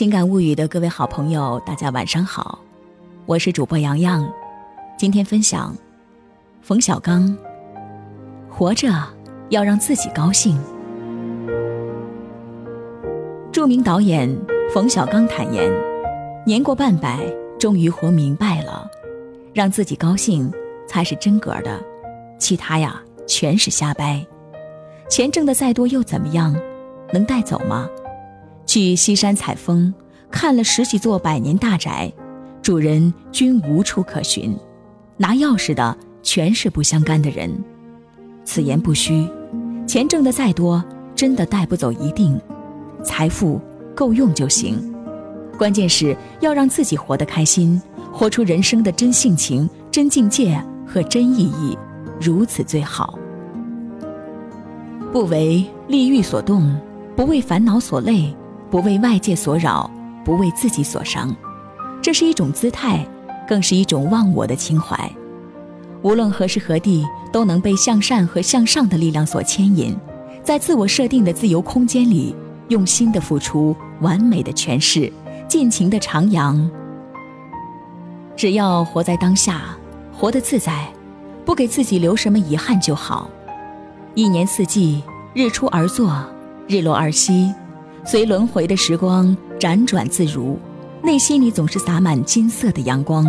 情感物语的各位好朋友，大家晚上好，我是主播洋洋。今天分享冯小刚，活着要让自己高兴。著名导演冯小刚坦言，年过半百，终于活明白了，让自己高兴才是真格的，其他呀全是瞎掰。钱挣的再多又怎么样？能带走吗？去西山采风，看了十几座百年大宅，主人均无处可寻，拿钥匙的全是不相干的人。此言不虚，钱挣的再多，真的带不走一定，财富够用就行。关键是要让自己活得开心，活出人生的真性情、真境界和真意义，如此最好。不为利欲所动，不为烦恼所累。不为外界所扰，不为自己所伤，这是一种姿态，更是一种忘我的情怀。无论何时何地，都能被向善和向上的力量所牵引，在自我设定的自由空间里，用心的付出，完美的诠释，尽情的徜徉。只要活在当下，活得自在，不给自己留什么遗憾就好。一年四季，日出而作，日落而息。随轮回的时光辗转自如，内心里总是洒满金色的阳光。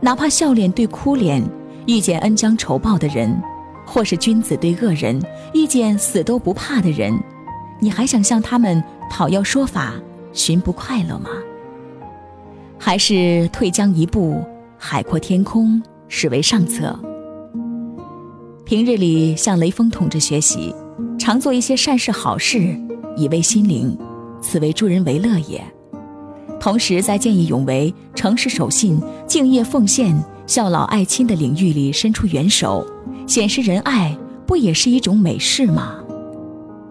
哪怕笑脸对哭脸，遇见恩将仇报的人，或是君子对恶人，遇见死都不怕的人，你还想向他们讨要说法，寻不快乐吗？还是退将一步，海阔天空，视为上策。平日里向雷锋同志学习，常做一些善事好事。以慰心灵，此为助人为乐也。同时，在见义勇为、诚实守信、敬业奉献、孝老爱亲的领域里伸出援手，显示仁爱，不也是一种美事吗？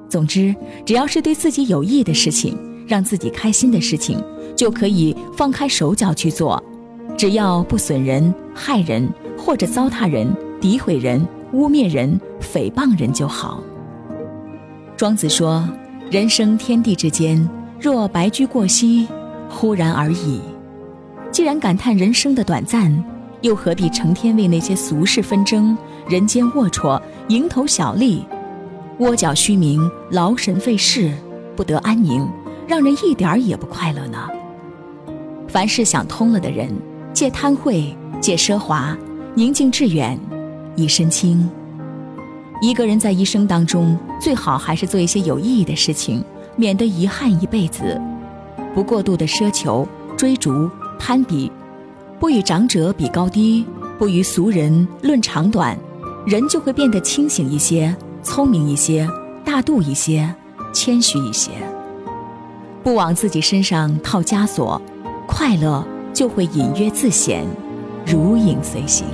总之，只要是对自己有益的事情，让自己开心的事情，就可以放开手脚去做，只要不损人、害人，或者糟蹋人、诋毁人、污蔑人、诽谤人就好。庄子说。人生天地之间，若白驹过隙，忽然而已。既然感叹人生的短暂，又何必成天为那些俗事纷争、人间龌龊、蝇头小利、窝角虚名、劳神费事，不得安宁，让人一点儿也不快乐呢？凡事想通了的人，戒贪秽，戒奢华，宁静致远，一身轻。一个人在一生当中，最好还是做一些有意义的事情，免得遗憾一辈子。不过度的奢求、追逐、攀比，不与长者比高低，不与俗人论长短，人就会变得清醒一些、聪明一些、大度一些、谦虚一些。不往自己身上套枷锁，快乐就会隐约自显，如影随形。